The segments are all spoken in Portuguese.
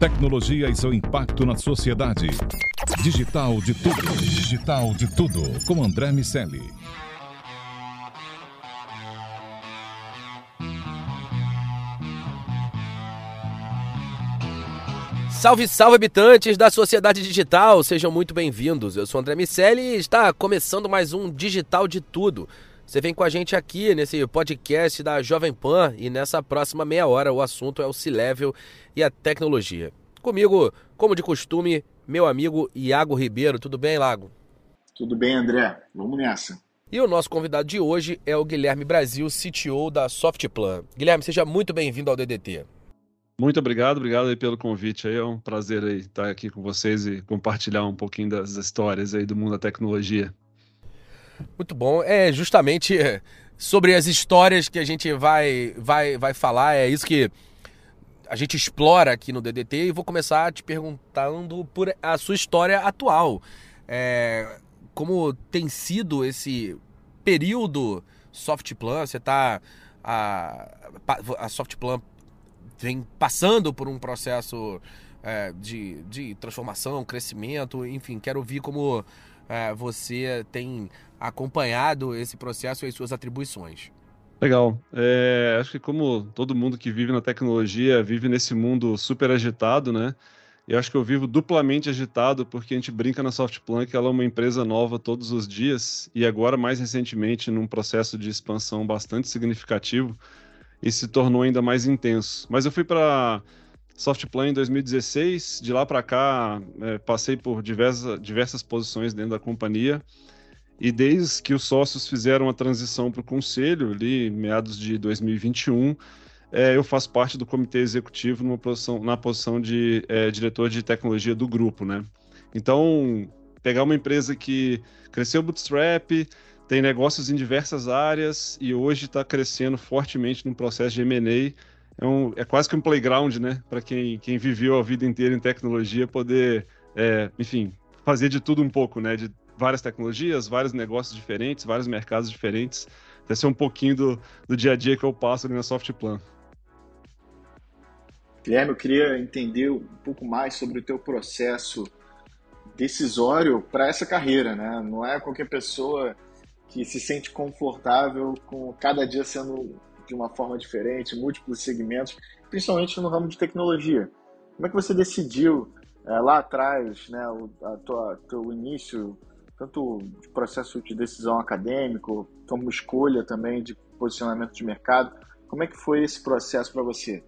Tecnologia e seu impacto na sociedade. Digital de tudo. Digital de tudo. Com André Miceli. Salve, salve habitantes da sociedade digital, sejam muito bem-vindos. Eu sou André Miceli e está começando mais um Digital de Tudo. Você vem com a gente aqui nesse podcast da Jovem Pan e nessa próxima meia hora o assunto é o C-Level e a tecnologia. Comigo, como de costume, meu amigo Iago Ribeiro. Tudo bem, Lago? Tudo bem, André. Vamos nessa. E o nosso convidado de hoje é o Guilherme Brasil, CTO da Softplan. Guilherme, seja muito bem-vindo ao DDT. Muito obrigado, obrigado aí pelo convite. É um prazer aí estar aqui com vocês e compartilhar um pouquinho das histórias aí do mundo da tecnologia. Muito bom. É justamente sobre as histórias que a gente vai, vai, vai falar. É isso que a gente explora aqui no DDT e vou começar te perguntando por a sua história atual. É, como tem sido esse período Softplan? Você está a, a Softplan vem passando por um processo é, de, de transformação, crescimento, enfim, quero ouvir como é, você tem acompanhado esse processo e as suas atribuições. Legal. É, acho que como todo mundo que vive na tecnologia vive nesse mundo super agitado, né? Eu acho que eu vivo duplamente agitado porque a gente brinca na Softplan que ela é uma empresa nova todos os dias e agora mais recentemente num processo de expansão bastante significativo e se tornou ainda mais intenso. Mas eu fui para Softplan em 2016, de lá para cá é, passei por diversas, diversas posições dentro da companhia e desde que os sócios fizeram a transição para o conselho, ali meados de 2021, é, eu faço parte do comitê executivo posição, na posição de é, diretor de tecnologia do grupo, né? Então, pegar uma empresa que cresceu bootstrap, tem negócios em diversas áreas e hoje está crescendo fortemente no processo de M&A, é, um, é, quase que um playground, né? Para quem, quem viveu a vida inteira em tecnologia, poder, é, enfim, fazer de tudo um pouco, né? De várias tecnologias, vários negócios diferentes, vários mercados diferentes. Deve ser um pouquinho do, do dia a dia que eu passo ali na Softplan. Guilherme, eu queria entender um pouco mais sobre o teu processo decisório para essa carreira, né? Não é qualquer pessoa que se sente confortável com cada dia sendo de uma forma diferente, múltiplos segmentos, principalmente no ramo de tecnologia. Como é que você decidiu é, lá atrás, né, o a tua, teu início tanto de processo de decisão acadêmico, como escolha também de posicionamento de mercado. Como é que foi esse processo para você?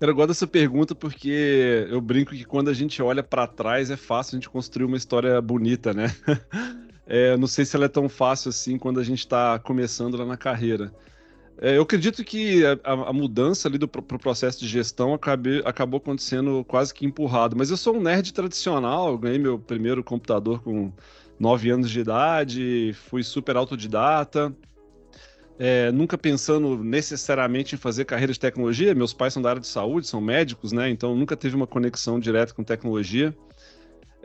Eu gosto dessa pergunta porque eu brinco que quando a gente olha para trás é fácil a gente construir uma história bonita, né? É, não sei se ela é tão fácil assim quando a gente está começando lá na carreira. É, eu acredito que a, a, mudança ali do pro processo de gestão acabe, acabou acontecendo quase que empurrado. Mas eu sou um nerd tradicional, ganhei meu primeiro computador com 9 anos de idade, fui super autodidata. É, nunca pensando necessariamente em fazer carreira de tecnologia. Meus pais são da área de saúde, são médicos, né? Então nunca teve uma conexão direta com tecnologia.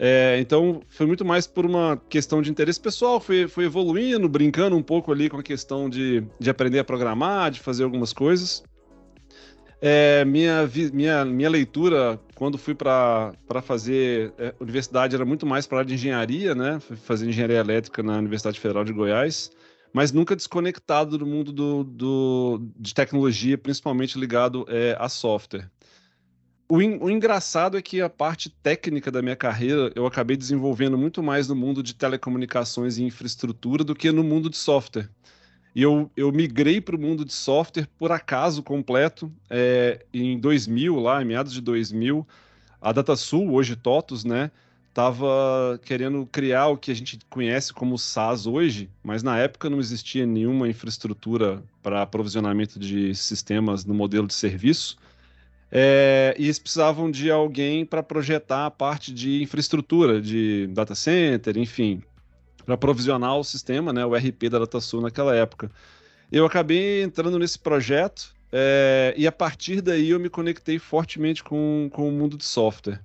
É, então, foi muito mais por uma questão de interesse pessoal, fui, fui evoluindo, brincando um pouco ali com a questão de, de aprender a programar, de fazer algumas coisas. É, minha, minha, minha leitura, quando fui para fazer é, universidade, era muito mais para a área de engenharia, né? Fui fazer engenharia elétrica na Universidade Federal de Goiás, mas nunca desconectado do mundo do, do de tecnologia, principalmente ligado é, a software. O, in, o, engraçado é que a parte técnica da minha carreira eu acabei desenvolvendo muito mais no mundo de telecomunicações e infraestrutura do que no mundo de software. E eu, eu migrei para o mundo de software por acaso completo. É, em 2000, lá, em meados de 2000, a DataSul, hoje TOTUS, né, estava querendo criar o que a gente conhece como SaaS hoje, mas na época não existia nenhuma infraestrutura para aprovisionamento de sistemas no modelo de serviço. É, e eles precisavam de alguém para projetar a parte de infraestrutura, de data center, enfim, para provisionar o sistema, né, o RP da DataSul naquela época. Eu acabei entrando nesse projeto é, e a partir daí eu me conectei fortemente com, com o mundo de software.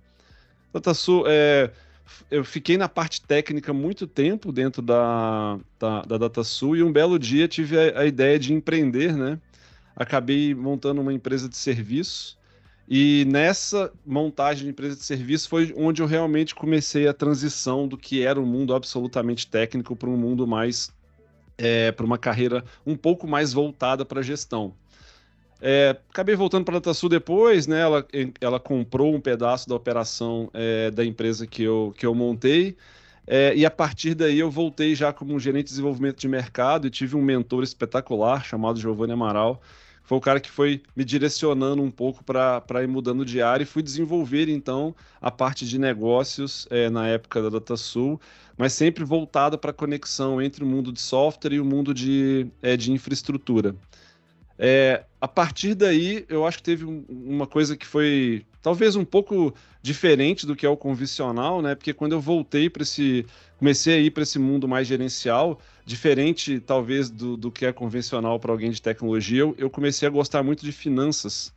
DataSul, é, eu fiquei na parte técnica muito tempo dentro da, da, da DataSul e um belo dia tive a, a ideia de empreender, né? Acabei montando uma empresa de serviço E nessa montagem de empresa de serviço foi onde eu realmente comecei a transição do que era um mundo absolutamente técnico para um mundo mais é, para uma carreira um pouco mais voltada para gestão. É, acabei voltando para a DataSul depois, né? Ela, ela comprou um pedaço da operação é, da empresa que eu, que eu montei. É, e a partir daí eu voltei já como gerente de desenvolvimento de mercado e tive um mentor espetacular chamado Giovanni Amaral, foi o cara que foi me direcionando um pouco para ir mudando de área e fui desenvolver então a parte de negócios é, na época da DataSul, mas sempre voltada para a conexão entre o mundo de software e o mundo de, é, de infraestrutura. É, a partir daí, eu acho que teve um, uma coisa que foi talvez um pouco diferente do que é o convencional, né? Porque quando eu voltei para esse. Comecei a ir para esse mundo mais gerencial, diferente talvez do, do que é convencional para alguém de tecnologia, eu, eu comecei a gostar muito de finanças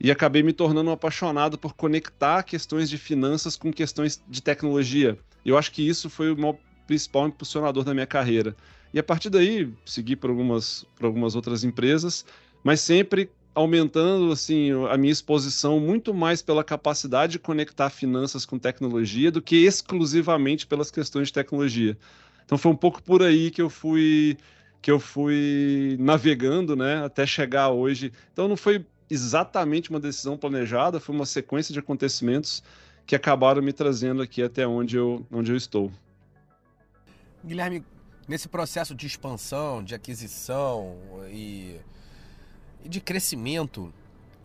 e acabei me tornando um apaixonado por conectar questões de finanças com questões de tecnologia. Eu acho que isso foi o principal impulsionador da minha carreira. E a partir daí, segui por algumas, por algumas outras empresas, mas sempre aumentando assim a minha exposição muito mais pela capacidade de conectar finanças com tecnologia do que exclusivamente pelas questões de tecnologia. Então foi um pouco por aí que eu fui que eu fui navegando, né, até chegar hoje. Então não foi exatamente uma decisão planejada, foi uma sequência de acontecimentos que acabaram me trazendo aqui até onde eu, onde eu estou. Guilherme, nesse processo de expansão, de aquisição e, de crescimento,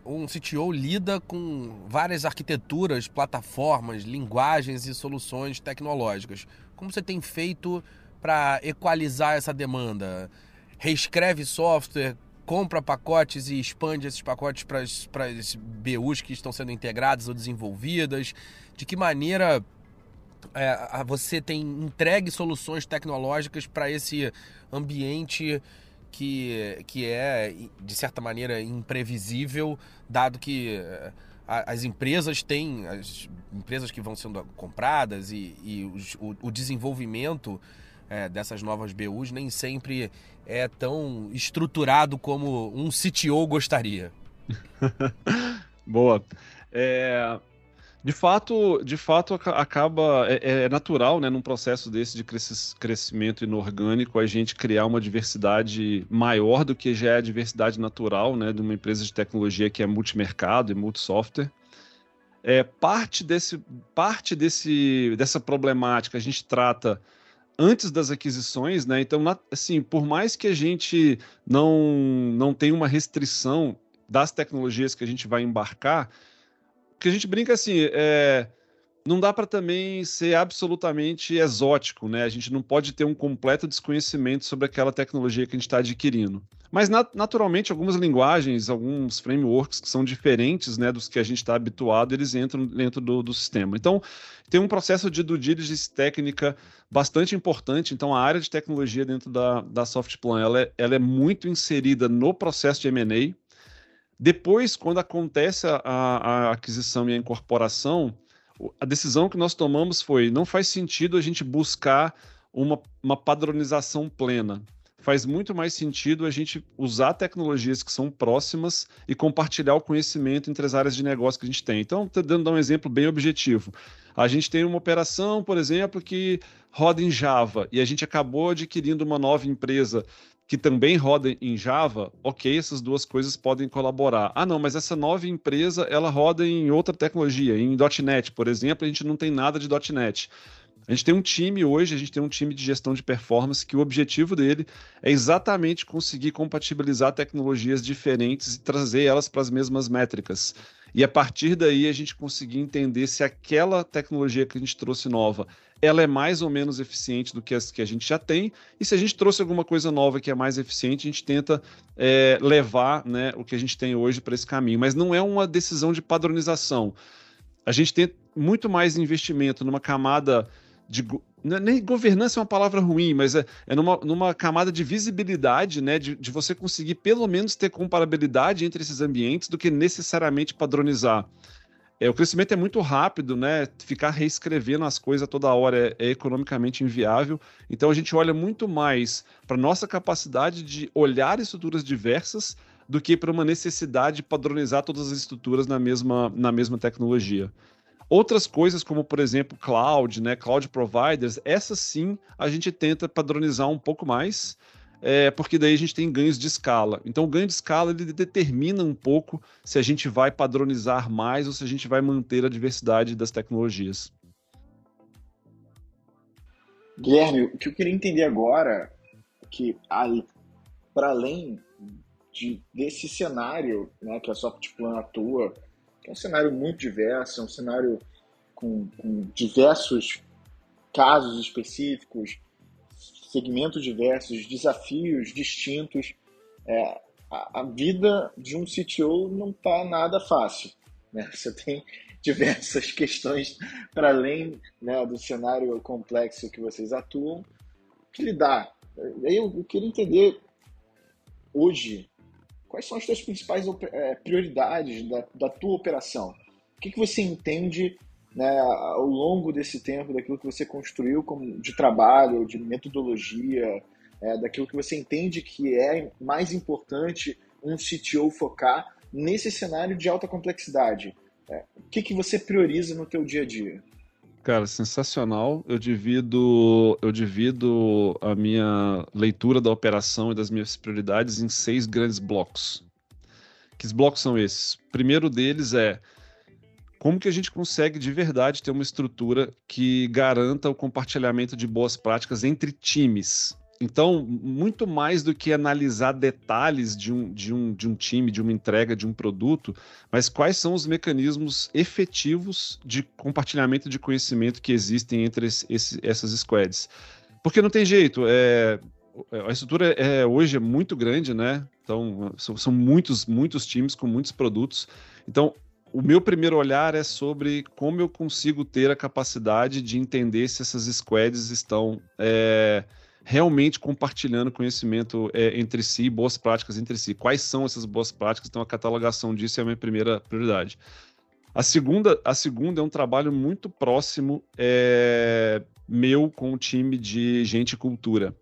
um CTO lida com várias arquiteturas, plataformas, linguagens e soluções tecnológicas. Como você tem feito para equalizar essa demanda? Reescreve software, compra pacotes e expande esses pacotes para as BUs que estão sendo integradas ou desenvolvidas? De que maneira é, você tem entregue soluções tecnológicas para esse ambiente que, que é, de certa maneira, imprevisível, dado que é, as empresas têm, as empresas que vão sendo compradas e, e o, o, desenvolvimento é, dessas novas BUs nem sempre é tão estruturado como um CTO gostaria. Boa. É, de fato, de fato acaba é, é, natural, né, num processo desse de crescimento inorgânico, a gente criar uma diversidade maior do que já é a diversidade natural, né, de uma empresa de tecnologia que é multimercado e multisoftware. É, parte desse, parte desse, dessa problemática a gente trata antes das aquisições, né? Então, assim, por mais que a gente não não tenha uma restrição das tecnologias que a gente vai embarcar, que a gente brinca assim, é, não dá para também ser absolutamente exótico, né? A gente não pode ter um completo desconhecimento sobre aquela tecnologia que a gente está adquirindo. Mas nat naturalmente algumas linguagens, alguns frameworks que são diferentes, né, dos que a gente está habituado, eles entram dentro do, do, sistema. Então tem um processo de due diligence técnica bastante importante. Então a área de tecnologia dentro da, da Softplan ela é, ela é muito inserida no processo de M&A depois, quando acontece a, a aquisição e a incorporação, a decisão que nós tomamos foi: não faz sentido a gente buscar uma, uma padronização plena. Faz muito mais sentido a gente usar tecnologias que são próximas e compartilhar o conhecimento entre as áreas de negócio que a gente tem. Então, dando um exemplo bem objetivo. A gente tem uma operação, por exemplo, que roda em Java e a gente acabou adquirindo uma nova empresa que também roda em Java, ok, essas duas coisas podem colaborar. Ah, não, mas essa nova empresa ela roda em outra tecnologia, em .NET, por exemplo, a gente não tem nada de .NET. A gente tem um time hoje, a gente tem um time de gestão de performance que o objetivo dele é exatamente conseguir compatibilizar tecnologias diferentes e trazer elas para as mesmas métricas. E a partir daí a gente conseguir entender se aquela tecnologia que a gente trouxe nova ela é mais ou menos eficiente do que as que a gente já tem, e se a gente trouxe alguma coisa nova que é mais eficiente, a gente tenta é, levar né, o que a gente tem hoje para esse caminho. Mas não é uma decisão de padronização. A gente tem muito mais investimento numa camada de. É nem governança é uma palavra ruim, mas é, é numa, numa camada de visibilidade, né? De, de você conseguir pelo menos ter comparabilidade entre esses ambientes do que necessariamente padronizar. É, o crescimento é muito rápido, né? Ficar reescrevendo as coisas toda hora é, é economicamente inviável. Então a gente olha muito mais para nossa capacidade de olhar estruturas diversas, do que para uma necessidade de padronizar todas as estruturas na mesma, na mesma tecnologia. Outras coisas, como por exemplo cloud, né, cloud providers, essas sim a gente tenta padronizar um pouco mais, é, porque daí a gente tem ganhos de escala. Então, o ganho de escala ele determina um pouco se a gente vai padronizar mais ou se a gente vai manter a diversidade das tecnologias. Guilherme, o que eu queria entender agora é que para além de, desse cenário né, que a Softplan atua, que é um cenário muito diverso, é um cenário com, com diversos casos específicos, segmentos diversos, desafios distintos. É, a, a, vida de um CTO não está nada fácil. Né? Você tem diversas questões para além né, do cenário complexo que vocês atuam que lidar. Eu, eu queria entender hoje quais são as suas principais é, prioridades da, da tua operação? O que, que você entende né, ao longo desse tempo, daquilo que você construiu como, de trabalho, de metodologia, é, daquilo que você entende que é mais importante um CTO focar nesse cenário de alta complexidade? É, o que, que você prioriza no teu dia a dia? Cara, sensacional. Eu divido, eu divido a minha leitura da operação e das minhas prioridades em seis grandes blocos. Que blocos são esses? Primeiro deles é como que a gente consegue de verdade ter uma estrutura que garanta o compartilhamento de boas práticas entre times. Então, muito mais do que analisar detalhes de um, de, um, de um time, de uma entrega, de um produto, mas quais são os mecanismos efetivos de compartilhamento de conhecimento que existem entre esse, essas squads. Porque não tem jeito, é, a estrutura é, hoje é muito grande, né? Então, são, são muitos, muitos times com muitos produtos. Então, o meu primeiro olhar é sobre como eu consigo ter a capacidade de entender se essas squads estão. É, realmente compartilhando conhecimento é, entre si, boas práticas entre si. Quais são essas boas práticas? Então, a catalogação disso é a minha primeira prioridade. A segunda, a segunda é um trabalho muito próximo é, meu com o time de gente e cultura.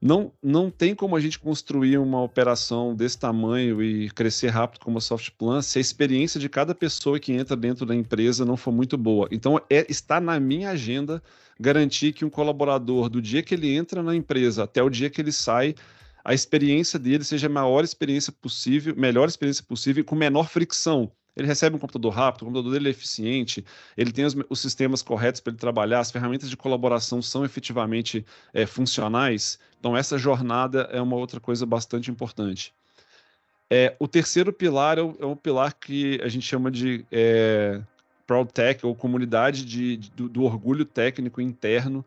Não, não tem como a gente construir uma operação desse tamanho e crescer rápido como a Softplan se a experiência de cada pessoa que entra dentro da empresa não for muito boa. Então, é, está na minha agenda garantir que um colaborador, do dia que ele entra na empresa até o dia que ele sai, a experiência dele seja a maior experiência possível, melhor experiência possível, com menor fricção. Ele recebe um computador rápido, o computador dele é eficiente, ele tem os, os sistemas corretos para ele trabalhar, as ferramentas de colaboração são efetivamente é, funcionais. Então, essa jornada é uma outra coisa bastante importante. É, o terceiro pilar é o, é o, pilar que a gente chama de é, Proud Tech, ou comunidade de, de do, do, orgulho técnico interno.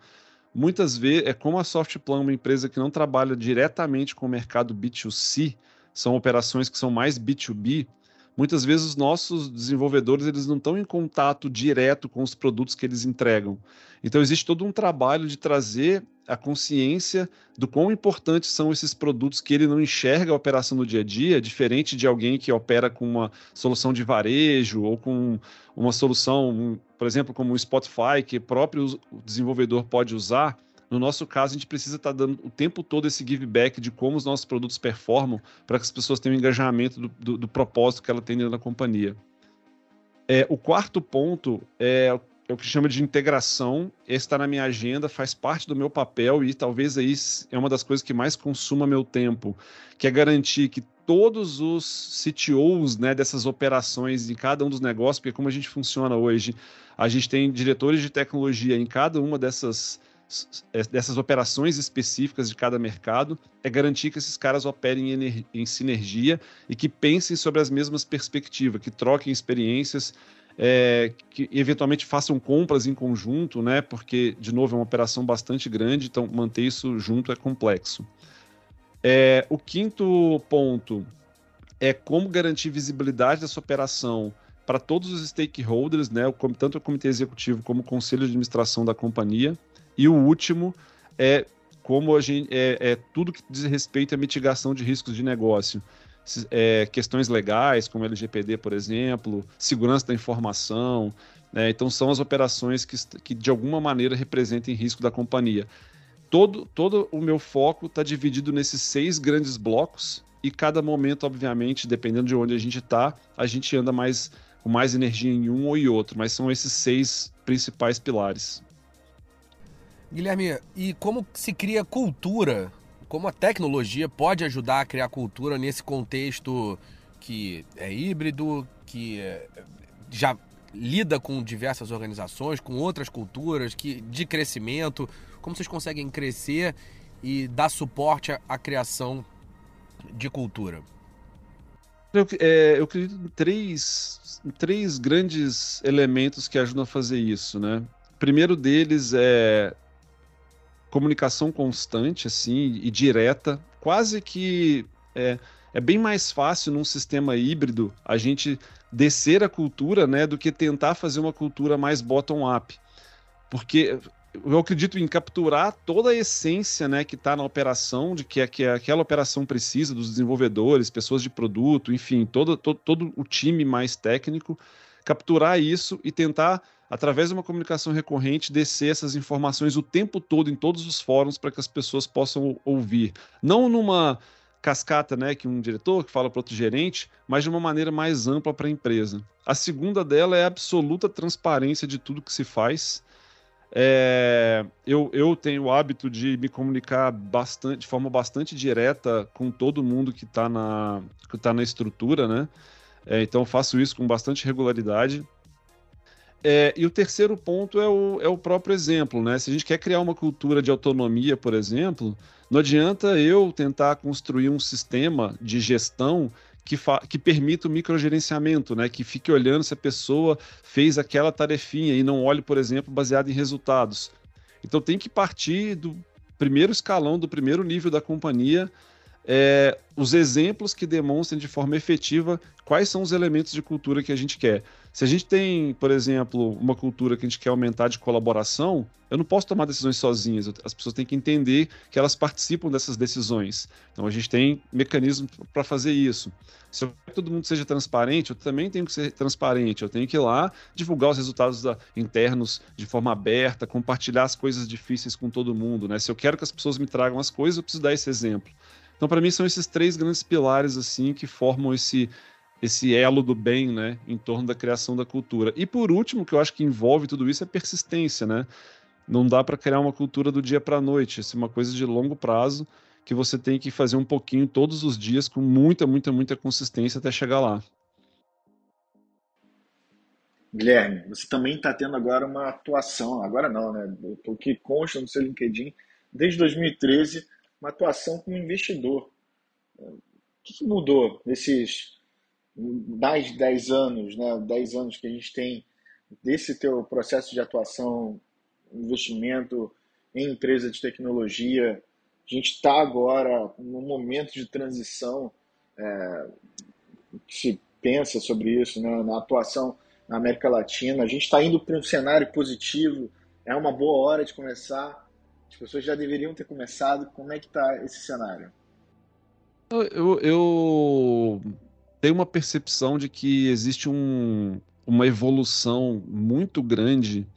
Muitas vezes, é como a Softplan, uma empresa que não trabalha diretamente com o mercado B2C, são operações que são mais B2B, muitas vezes os nossos desenvolvedores eles não estão em contato direto com os produtos que eles entregam. Então existe todo um trabalho de trazer a consciência do quão importantes são esses produtos que ele não enxerga a operação no dia a dia, diferente de alguém que opera com uma solução de varejo ou com uma solução, por exemplo, como o Spotify, que o próprio desenvolvedor pode usar no nosso caso, a gente precisa estar tá dando o tempo todo esse give back de como os nossos produtos performam para que as pessoas tenham um engajamento do, do, do, propósito que ela tem dentro da companhia. É, o quarto ponto é, é o que chama de integração. Esse está na minha agenda, faz parte do meu papel e talvez aí é uma das coisas que mais consuma meu tempo, que é garantir que todos os CTOs né, dessas operações em cada um dos negócios, porque como a gente funciona hoje, a gente tem diretores de tecnologia em cada uma dessas dessas operações específicas de cada mercado é garantir que esses caras operem em, em sinergia e que pensem sobre as mesmas perspectivas, que troquem experiências, é, que eventualmente façam compras em conjunto, né? Porque, de novo, é uma operação bastante grande, então manter isso junto é complexo. É, o quinto ponto é como garantir visibilidade dessa operação para todos os stakeholders, né? Tanto o comitê executivo como o conselho de administração da companhia. E o último é como a gente é, é tudo que diz respeito à mitigação de riscos de negócio. É, questões legais, como LGPD, por exemplo, segurança da informação. Né? Então, são as operações que, que, de alguma maneira, representem risco da companhia. Todo, todo o meu foco está dividido nesses seis grandes blocos e cada momento, obviamente, dependendo de onde a gente está, a gente anda mais com mais energia em um ou em outro, mas são esses seis principais pilares. Guilherme, e como se cria cultura? Como a tecnologia pode ajudar a criar cultura nesse contexto que é híbrido, que é, já lida com diversas organizações, com outras culturas, que de crescimento? Como vocês conseguem crescer e dar suporte à, criação de cultura? Eu, é, eu acredito em três, três grandes elementos que ajudam a fazer isso, né? O primeiro deles é comunicação constante, assim, e direta, quase que é, é bem mais fácil num sistema híbrido a gente descer a cultura, né, do que tentar fazer uma cultura mais bottom-up. Porque eu acredito em capturar toda a essência né, que está na operação, de que, que aquela operação precisa, dos desenvolvedores, pessoas de produto, enfim, todo, todo, todo o time mais técnico, capturar isso e tentar, através de uma comunicação recorrente, descer essas informações o tempo todo em todos os fóruns para que as pessoas possam ouvir. Não numa cascata, né, que um diretor que fala para outro gerente, mas de uma maneira mais ampla para a empresa. A segunda dela é a absoluta transparência de tudo que se faz. É, eu, eu tenho o hábito de me comunicar bastante, de forma bastante direta com todo mundo que está na, que tá na estrutura, né? É, então faço isso com bastante regularidade. É, e o terceiro ponto é o, é o próprio exemplo, né? Se a gente quer criar uma cultura de autonomia, por exemplo, não adianta eu tentar construir um sistema de gestão que, que permita o microgerenciamento, né? Que fique olhando se a pessoa fez aquela tarefinha e não olhe, por exemplo, baseado em resultados. Então tem que partir do primeiro escalão, do primeiro nível da companhia, é, os exemplos que demonstrem de forma efetiva quais são os elementos de cultura que a gente quer. Se a gente tem, por exemplo, uma cultura que a gente quer aumentar de colaboração, eu não posso tomar decisões sozinhas. As pessoas têm que entender que elas participam dessas decisões. Então a gente tem mecanismos para fazer isso. Se eu quero que todo mundo seja transparente, eu também tenho que ser transparente. Eu tenho que ir lá divulgar os resultados da, internos de forma aberta, compartilhar as coisas difíceis com todo mundo. Né? Se eu quero que as pessoas me tragam as coisas, eu preciso dar esse exemplo. Então, para mim, são esses três grandes pilares assim que formam esse esse elo do bem, né, em torno da criação da cultura. E por último, que eu acho que envolve tudo isso é persistência, né? Não dá para criar uma cultura do dia para a noite, é uma coisa de longo prazo que você tem que fazer um pouquinho todos os dias com muita, muita, muita consistência até chegar lá. Guilherme, você também está tendo agora uma atuação, agora não, né? O que consta no seu LinkedIn, desde 2013 uma atuação como investidor. O que mudou nesses mais de 10 anos, né? 10 anos que a gente tem desse teu processo de atuação, investimento em empresa de tecnologia? A gente está agora num momento de transição é, se pensa sobre isso, né? na atuação na América Latina. A gente está indo para um cenário positivo, é uma boa hora de começar as pessoas já deveriam ter começado. Como é que está esse cenário? Eu, eu, tenho uma percepção de que existe um, uma evolução muito grande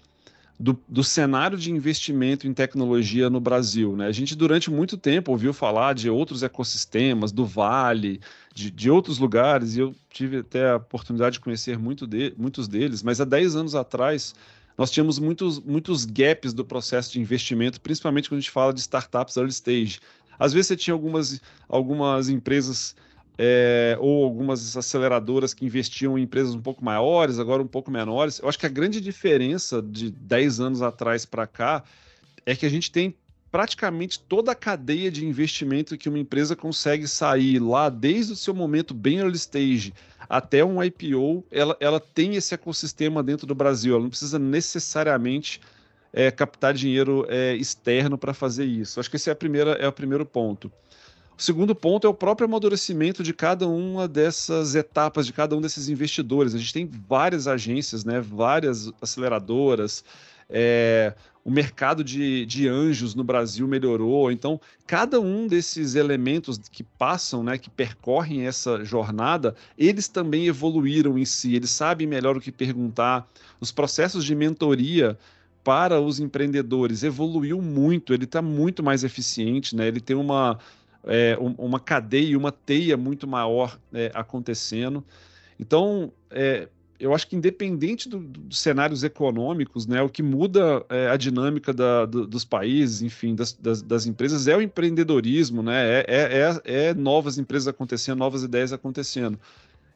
do, do, cenário de investimento em tecnologia no Brasil. Né? A gente, durante muito tempo, ouviu falar de outros ecossistemas, do Vale, de, de outros lugares, e eu tive até a oportunidade de conhecer muito de, muitos deles, mas há 10 anos atrás nós tínhamos muitos, muitos gaps do processo de investimento, principalmente quando a gente fala de startups early stage. Às vezes você tinha algumas, algumas empresas é, ou algumas aceleradoras que investiam em empresas um pouco maiores, agora um pouco menores. Eu acho que a grande diferença de 10 anos atrás para cá é que a gente tem praticamente toda a cadeia de investimento que uma empresa consegue sair lá desde o seu momento bem early stage até um IPO, ela, ela tem esse ecossistema dentro do Brasil. Ela não precisa necessariamente é, captar dinheiro é, externo para fazer isso. Acho que esse é, a primeira, é o primeiro ponto. O segundo ponto é o próprio amadurecimento de cada uma dessas etapas, de cada um desses investidores. A gente tem várias agências, né, várias aceleradoras, é, o mercado de, de anjos no Brasil melhorou. Então, cada um desses elementos que passam, né, que percorrem essa jornada, eles também evoluíram em si, eles sabem melhor o que perguntar. Os processos de mentoria para os empreendedores evoluiu muito, ele está muito mais eficiente, né? ele tem uma, é, uma cadeia, uma teia muito maior é, acontecendo. Então, é, eu acho que independente do, dos cenários econômicos, né, o que muda é, a dinâmica da, do, dos países, enfim, das, das, das, empresas é o empreendedorismo, né, é, é, é, é novas empresas acontecendo, novas ideias acontecendo.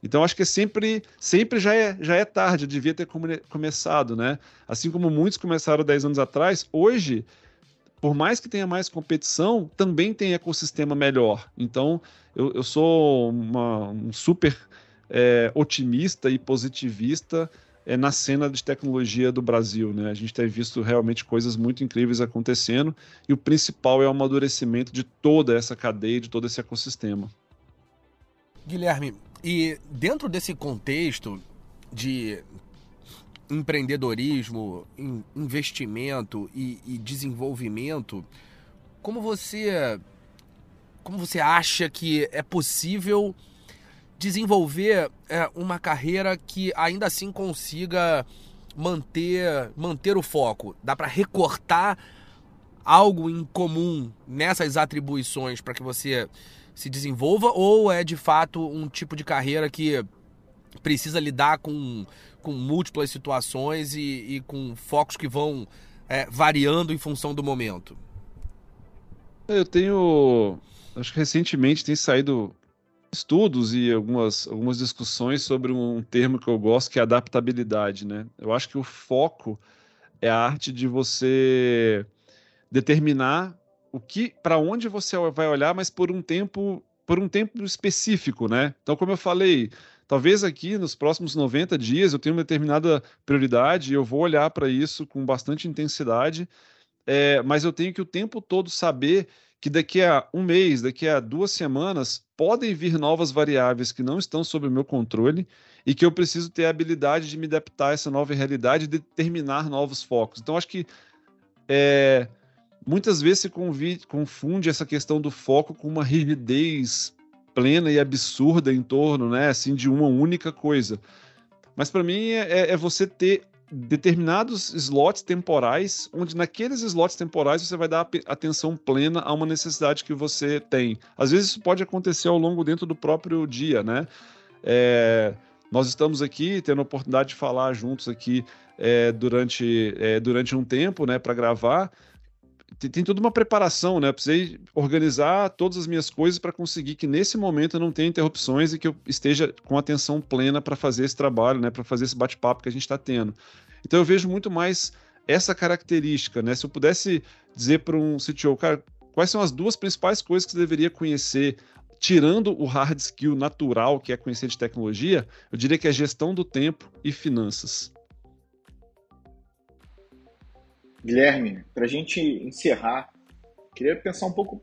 Então acho que sempre, sempre já é, já é tarde, eu devia ter come, começado, né? Assim como muitos começaram 10 anos atrás, hoje, por mais que tenha mais competição, também tem ecossistema melhor. Então eu, eu sou uma, um super é, otimista e positivista é, na cena de tecnologia do Brasil. Né? A gente tem visto realmente coisas muito incríveis acontecendo e o principal é o amadurecimento de toda essa cadeia, de todo esse ecossistema. Guilherme, e dentro desse contexto de empreendedorismo, investimento e, e desenvolvimento, como você como você acha que é possível desenvolver é, uma carreira que ainda assim consiga manter manter o foco? Dá para recortar algo em comum nessas atribuições para que você se desenvolva ou é de fato um tipo de carreira que precisa lidar com, com múltiplas situações e, e com focos que vão é, variando em função do momento? Eu tenho. Acho que recentemente tem saído estudos e algumas, algumas discussões sobre um termo que eu gosto, que é adaptabilidade. Né? Eu acho que o foco é a arte de você determinar o que, para onde você vai olhar, mas por um tempo, por um tempo específico, né? Então, como eu falei, talvez aqui nos próximos 90 dias eu tenha uma determinada prioridade e eu vou olhar para isso com bastante intensidade, é, mas eu tenho que o tempo todo saber que daqui a um mês, daqui a duas semanas, podem vir novas variáveis que não estão sob o meu controle e que eu preciso ter a habilidade de me adaptar a essa nova realidade e determinar novos focos. Então, acho que é, muitas vezes se confunde essa questão do foco com uma rigidez plena e absurda em torno, né, assim, de uma única coisa. Mas para mim é, é, é, você ter determinados slots temporais, onde naqueles slots temporais você vai dar atenção plena a uma necessidade que você tem. Às vezes isso pode acontecer ao longo dentro do próprio dia, né? É, nós estamos aqui tendo a oportunidade de falar juntos aqui é, durante, é, durante um tempo, né, para gravar tem, tem toda uma preparação, né? Eu precisei organizar todas as minhas coisas para conseguir que nesse momento eu não tenha interrupções e que eu esteja com atenção plena para fazer esse trabalho, né? Para fazer esse bate-papo que a gente está tendo. Então eu vejo muito mais essa característica, né? Se eu pudesse dizer para um CTO, cara, quais são as duas principais coisas que você deveria conhecer tirando o hard skill natural, que é conhecer de tecnologia, eu diria que é gestão do tempo e finanças. Guilherme, para a gente encerrar, queria pensar um pouco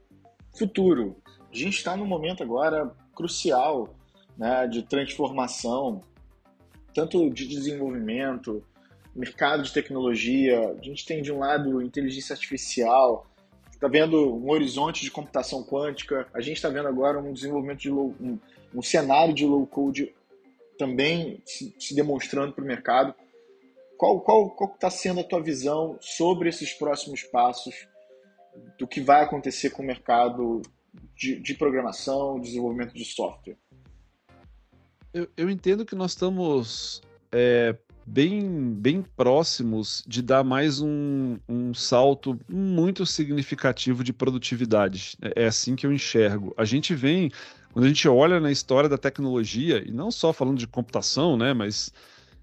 futuro. A gente está num momento agora crucial né, de transformação, tanto de desenvolvimento, mercado de tecnologia. A gente tem de um lado inteligência artificial, está vendo um horizonte de computação quântica. A gente está vendo agora um desenvolvimento de low, um, um cenário de low code também se, se demonstrando para o mercado. Qual qual qual está sendo a tua visão sobre esses próximos passos do que vai acontecer com o mercado de, de programação, desenvolvimento de software? Eu, eu entendo que nós estamos é, bem, bem próximos de dar mais um, um salto muito significativo de produtividade. É, é assim que eu enxergo. A gente vem, quando a gente olha na história da tecnologia, e não só falando de computação, né, mas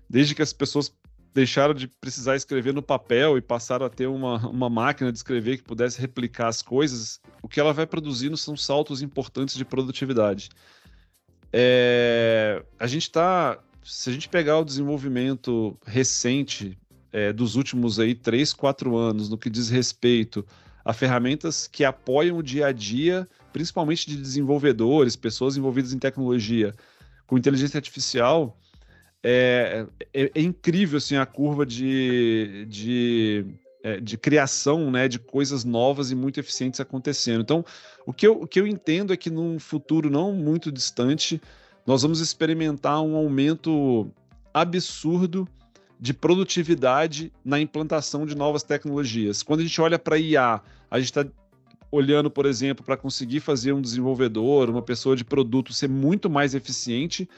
desde que as pessoas deixaram de precisar escrever no papel e passaram a ter uma, uma máquina de escrever que pudesse replicar as coisas, o que ela vai produzindo são saltos importantes de produtividade. É, a gente está, se a gente pegar o desenvolvimento recente é, dos últimos aí 3, 4 anos no que diz respeito a ferramentas que apoiam o dia a dia, principalmente de desenvolvedores, pessoas envolvidas em tecnologia, com inteligência artificial, é, é, é, incrível assim, a curva de, de, é, de criação né, de coisas novas e muito eficientes acontecendo. Então, o que, eu, o que eu entendo é que num futuro não muito distante, nós vamos experimentar um aumento absurdo de produtividade na implantação de novas tecnologias. Quando a gente olha para IA, a gente está olhando, por exemplo, para conseguir fazer um desenvolvedor, uma pessoa de produto ser muito mais eficiente.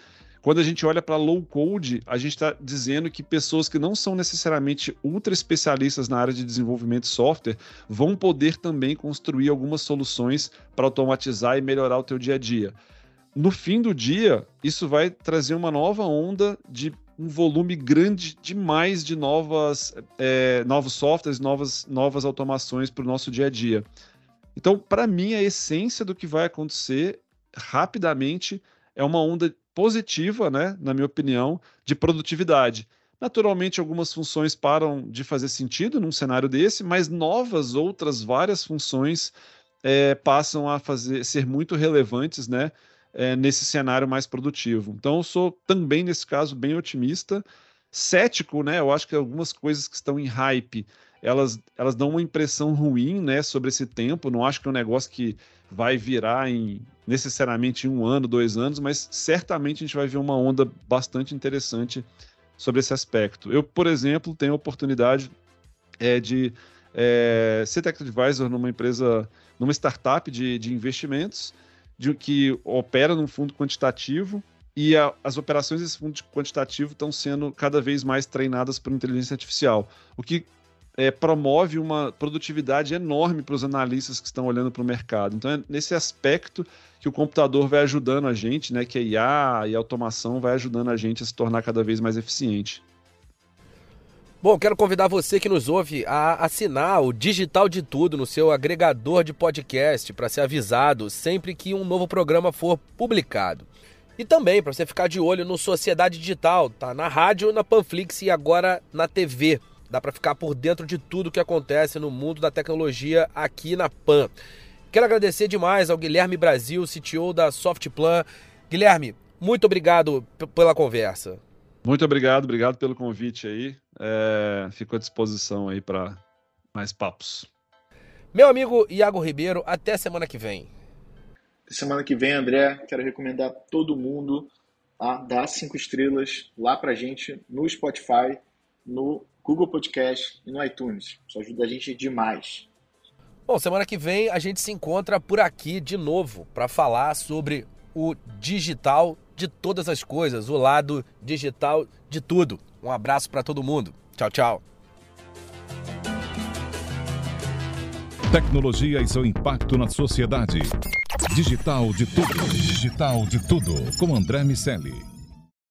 Quando a gente olha para low code, a gente está dizendo que pessoas que não são necessariamente ultra especialistas na área de desenvolvimento de software vão poder também construir algumas soluções para automatizar e melhorar o teu dia a dia. No fim do dia, isso vai trazer uma nova onda de um volume grande demais de novas, é, novos softwares, novas, novas automações para o nosso dia a dia. Então, para mim, a essência do que vai acontecer rapidamente é uma onda positiva, né, na minha opinião, de produtividade. Naturalmente, algumas funções param de fazer sentido num cenário desse, mas novas outras várias funções é, passam a fazer ser muito relevantes, né? é, nesse cenário mais produtivo. Então, eu sou também, nesse caso, bem otimista. Cético, né? Eu acho que algumas coisas que estão em hype, elas, elas dão uma impressão ruim, né, sobre esse tempo. Não acho que é um negócio que vai virar em necessariamente um ano, dois anos, mas certamente a gente vai ver uma onda bastante interessante sobre esse aspecto. Eu, por exemplo, tenho a oportunidade é, de é, ser tech advisor numa empresa, numa startup de, de investimentos de que opera num fundo quantitativo e a, as operações desse fundo quantitativo estão sendo cada vez mais treinadas por inteligência artificial, o que é, promove uma produtividade enorme para os analistas que estão olhando para o mercado. Então é nesse aspecto que o computador vai ajudando a gente, né, que a IA e a automação vai ajudando a gente a se tornar cada vez mais eficiente. Bom, quero convidar você que nos ouve a assinar o Digital de Tudo no seu agregador de podcast para ser avisado sempre que um novo programa for publicado. E também para você ficar de olho no Sociedade Digital, tá na rádio, na Panflix e agora na TV. Dá para ficar por dentro de tudo que acontece no mundo da tecnologia aqui na Pan. Quero agradecer demais ao Guilherme Brasil, CTO da Softplan. Guilherme, muito obrigado pela conversa. Muito obrigado, obrigado pelo convite aí. É, fico à disposição aí para mais papos. Meu amigo Iago Ribeiro, até semana que vem. Semana que vem, André, quero recomendar todo mundo a dar cinco estrelas lá pra gente no Spotify, no Google Podcast e no iTunes. Isso ajuda a gente demais. Bom, semana que vem a gente se encontra por aqui de novo para falar sobre o digital de todas as coisas, o lado digital de tudo. Um abraço para todo mundo. Tchau, tchau. Tecnologia e seu impacto na sociedade. Digital de tudo. Digital de tudo. Com André Miscelli.